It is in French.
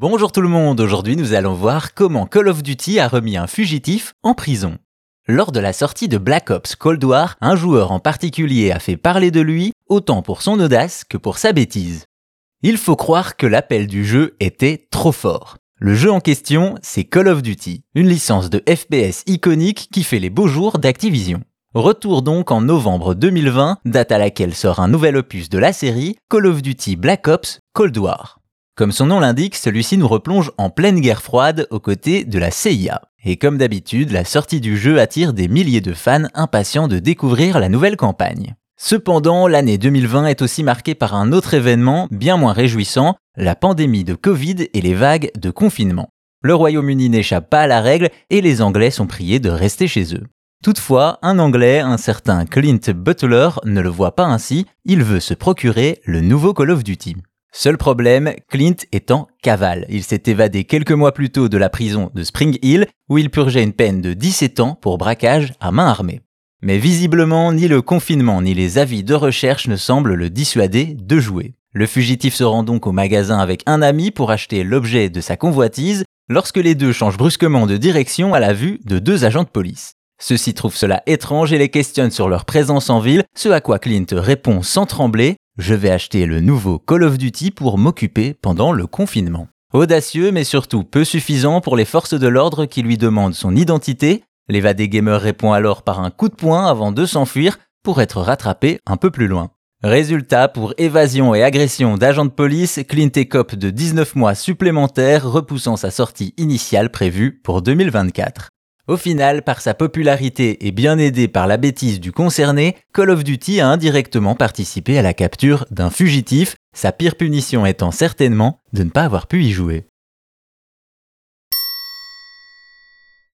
Bonjour tout le monde, aujourd'hui nous allons voir comment Call of Duty a remis un fugitif en prison. Lors de la sortie de Black Ops Cold War, un joueur en particulier a fait parler de lui, autant pour son audace que pour sa bêtise. Il faut croire que l'appel du jeu était trop fort. Le jeu en question, c'est Call of Duty, une licence de FPS iconique qui fait les beaux jours d'Activision. Retour donc en novembre 2020, date à laquelle sort un nouvel opus de la série, Call of Duty Black Ops Cold War. Comme son nom l'indique, celui-ci nous replonge en pleine guerre froide aux côtés de la CIA. Et comme d'habitude, la sortie du jeu attire des milliers de fans impatients de découvrir la nouvelle campagne. Cependant, l'année 2020 est aussi marquée par un autre événement bien moins réjouissant, la pandémie de Covid et les vagues de confinement. Le Royaume-Uni n'échappe pas à la règle et les Anglais sont priés de rester chez eux. Toutefois, un Anglais, un certain Clint Butler, ne le voit pas ainsi, il veut se procurer le nouveau Call of Duty. Seul problème, Clint est en cavale. Il s'est évadé quelques mois plus tôt de la prison de Spring Hill, où il purgeait une peine de 17 ans pour braquage à main armée. Mais visiblement, ni le confinement ni les avis de recherche ne semblent le dissuader de jouer. Le fugitif se rend donc au magasin avec un ami pour acheter l'objet de sa convoitise, lorsque les deux changent brusquement de direction à la vue de deux agents de police. Ceux-ci trouvent cela étrange et les questionnent sur leur présence en ville, ce à quoi Clint répond sans trembler je vais acheter le nouveau Call of Duty pour m'occuper pendant le confinement. Audacieux mais surtout peu suffisant pour les forces de l'ordre qui lui demandent son identité, l'évadé gamer répond alors par un coup de poing avant de s'enfuir pour être rattrapé un peu plus loin. Résultat, pour évasion et agression d'agents de police, Clint écope de 19 mois supplémentaires repoussant sa sortie initiale prévue pour 2024. Au final, par sa popularité et bien aidé par la bêtise du concerné, Call of Duty a indirectement participé à la capture d'un fugitif, sa pire punition étant certainement de ne pas avoir pu y jouer.